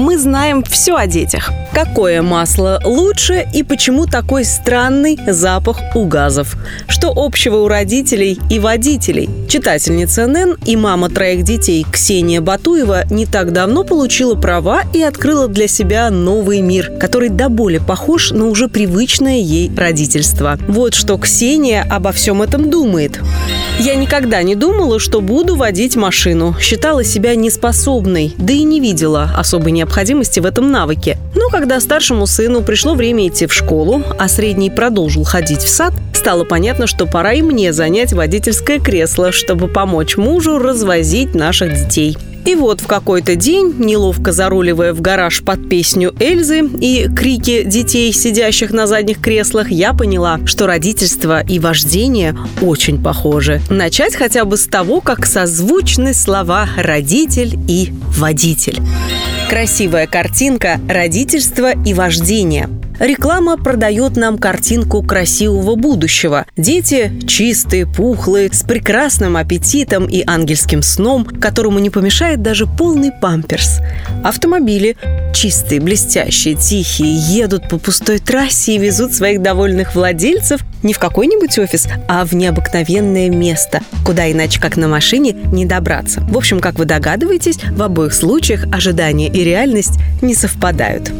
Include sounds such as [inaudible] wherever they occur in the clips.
Мы знаем все о детях. Какое масло лучше и почему такой странный запах у газов? Что общего у родителей и водителей? Читательница НН и мама троих детей Ксения Батуева не так давно получила права и открыла для себя новый мир, который до боли похож на уже привычное ей родительство. Вот что Ксения обо всем этом думает. Я никогда не думала, что буду водить машину. Считала себя неспособной, да и не видела особой необходимости в этом навыке. Но когда старшему сыну пришло время идти в школу, а средний продолжил ходить в сад, стало понятно, что пора и мне занять водительское кресло, чтобы помочь мужу развозить наших детей. И вот в какой-то день, неловко заруливая в гараж под песню Эльзы и крики детей, сидящих на задних креслах, я поняла, что родительство и вождение очень похожи. Начать хотя бы с того, как созвучны слова «родитель» и «водитель». Красивая картинка «Родительство и вождение». Реклама продает нам картинку красивого будущего. Дети чистые, пухлые, с прекрасным аппетитом и ангельским сном, которому не помешает даже полный памперс. Автомобили чистые, блестящие, тихие, едут по пустой трассе и везут своих довольных владельцев не в какой-нибудь офис, а в необыкновенное место, куда иначе как на машине не добраться. В общем, как вы догадываетесь, в обоих случаях ожидания и реальность не совпадают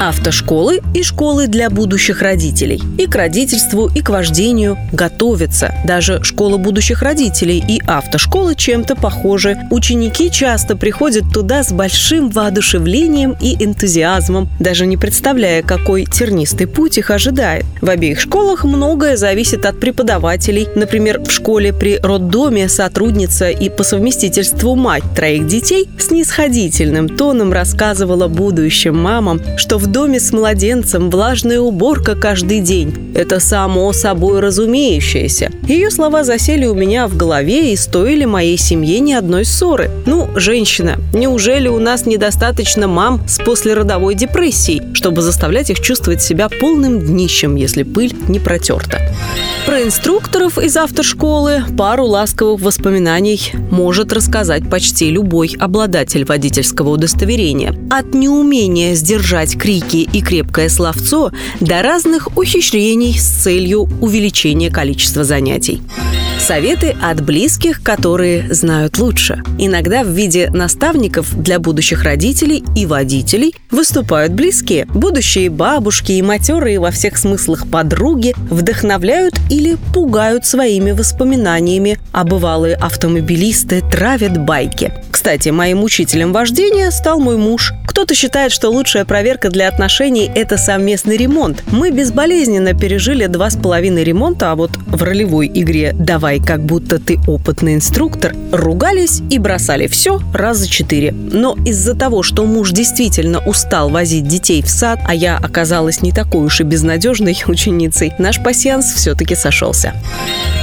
автошколы и школы для будущих родителей. И к родительству, и к вождению готовятся. Даже школа будущих родителей и автошкола чем-то похожи. Ученики часто приходят туда с большим воодушевлением и энтузиазмом, даже не представляя, какой тернистый путь их ожидает. В обеих школах многое зависит от преподавателей. Например, в школе при роддоме сотрудница и по совместительству мать троих детей с нисходительным тоном рассказывала будущим мамам, что в доме с младенцем влажная уборка каждый день. Это само собой разумеющееся. Ее слова засели у меня в голове и стоили моей семье ни одной ссоры. Ну, женщина, неужели у нас недостаточно мам с послеродовой депрессией, чтобы заставлять их чувствовать себя полным днищем, если пыль не протерта? Про инструкторов из автошколы пару ласковых воспоминаний может рассказать почти любой обладатель водительского удостоверения. От неумения сдержать крики и крепкое словцо до разных ухищрений с целью увеличения количества занятий. Советы от близких, которые знают лучше. Иногда в виде наставников для будущих родителей и водителей выступают близкие. Будущие бабушки и матерые во всех смыслах подруги вдохновляют или пугают своими воспоминаниями, а бывалые автомобилисты травят байки. Кстати, моим учителем вождения стал мой муж. Кто-то считает, что лучшая проверка для отношений – это совместный ремонт. Мы безболезненно пережили два с половиной ремонта, а вот в ролевой игре «Давай, как будто ты опытный инструктор» ругались и бросали все раза четыре. Но из-за того, что муж действительно устал возить детей в сад, а я оказалась не такой уж и безнадежной [laughs] ученицей, наш пассианс все-таки сошелся.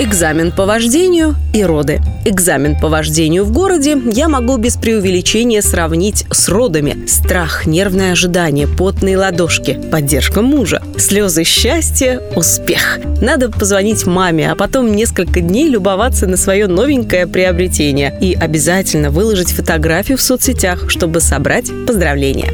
Экзамен по вождению и роды. Экзамен по вождению в городе я могу без преувеличения сравнить с родами. Страх, нервное ожидание, потные ладошки, поддержка мужа, слезы счастья, успех. Надо позвонить маме, а потом несколько дней любоваться на свое новенькое приобретение и обязательно выложить фотографию в соцсетях, чтобы собрать поздравления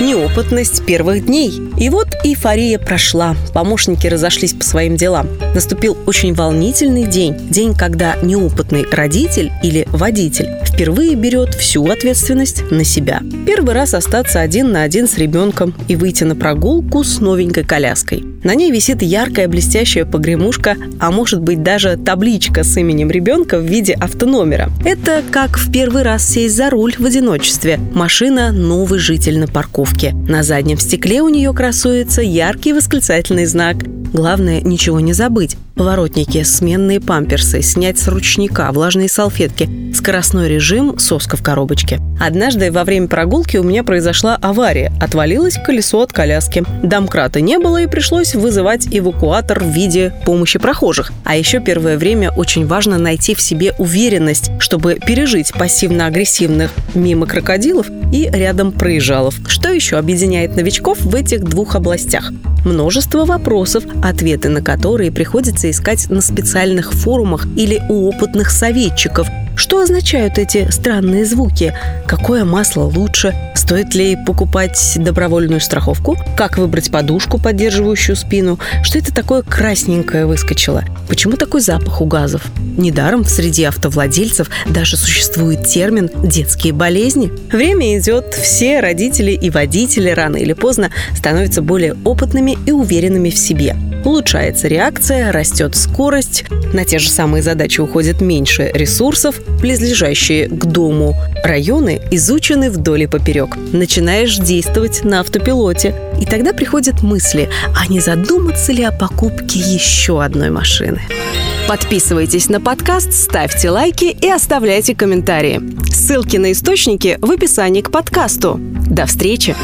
неопытность первых дней. И вот эйфория прошла, помощники разошлись по своим делам. Наступил очень волнительный день, день, когда неопытный родитель или водитель впервые берет всю ответственность на себя. Первый раз остаться один на один с ребенком и выйти на прогулку с новенькой коляской. На ней висит яркая блестящая погремушка, а может быть даже табличка с именем ребенка в виде автономера. Это как в первый раз сесть за руль в одиночестве. Машина – новый житель на парковке. На заднем стекле у нее красуется яркий восклицательный знак. Главное, ничего не забыть. Поворотники, сменные памперсы, снять с ручника, влажные салфетки, скоростной режим, соска в коробочке. Однажды во время прогулки у меня произошла авария. Отвалилось колесо от коляски. Домкрата не было и пришлось вызывать эвакуатор в виде помощи прохожих. А еще первое время очень важно найти в себе уверенность, чтобы пережить пассивно-агрессивных мимо крокодилов и рядом проезжалов. Что еще объединяет новичков в этих двух областях? Множество вопросов, ответы на которые приходится искать на специальных форумах или у опытных советчиков, Что означают эти странные звуки? Какое масло лучше? Стоит ли покупать добровольную страховку? Как выбрать подушку, поддерживающую спину? Что это такое красненькое выскочило? Почему такой запах у газов? Недаром среди автовладельцев даже существует термин «детские болезни». Время идет, все родители и водители рано или поздно становятся более опытными и уверенными в себе. Улучшается реакция, растет скорость, на те же самые задачи уходит меньше ресурсов, близлежащие к дому районы изучены вдоль и поперек. Начинаешь действовать на автопилоте. И тогда приходят мысли, а не задуматься ли о покупке еще одной машины? Подписывайтесь на подкаст, ставьте лайки и оставляйте комментарии. Ссылки на источники в описании к подкасту. До встречи!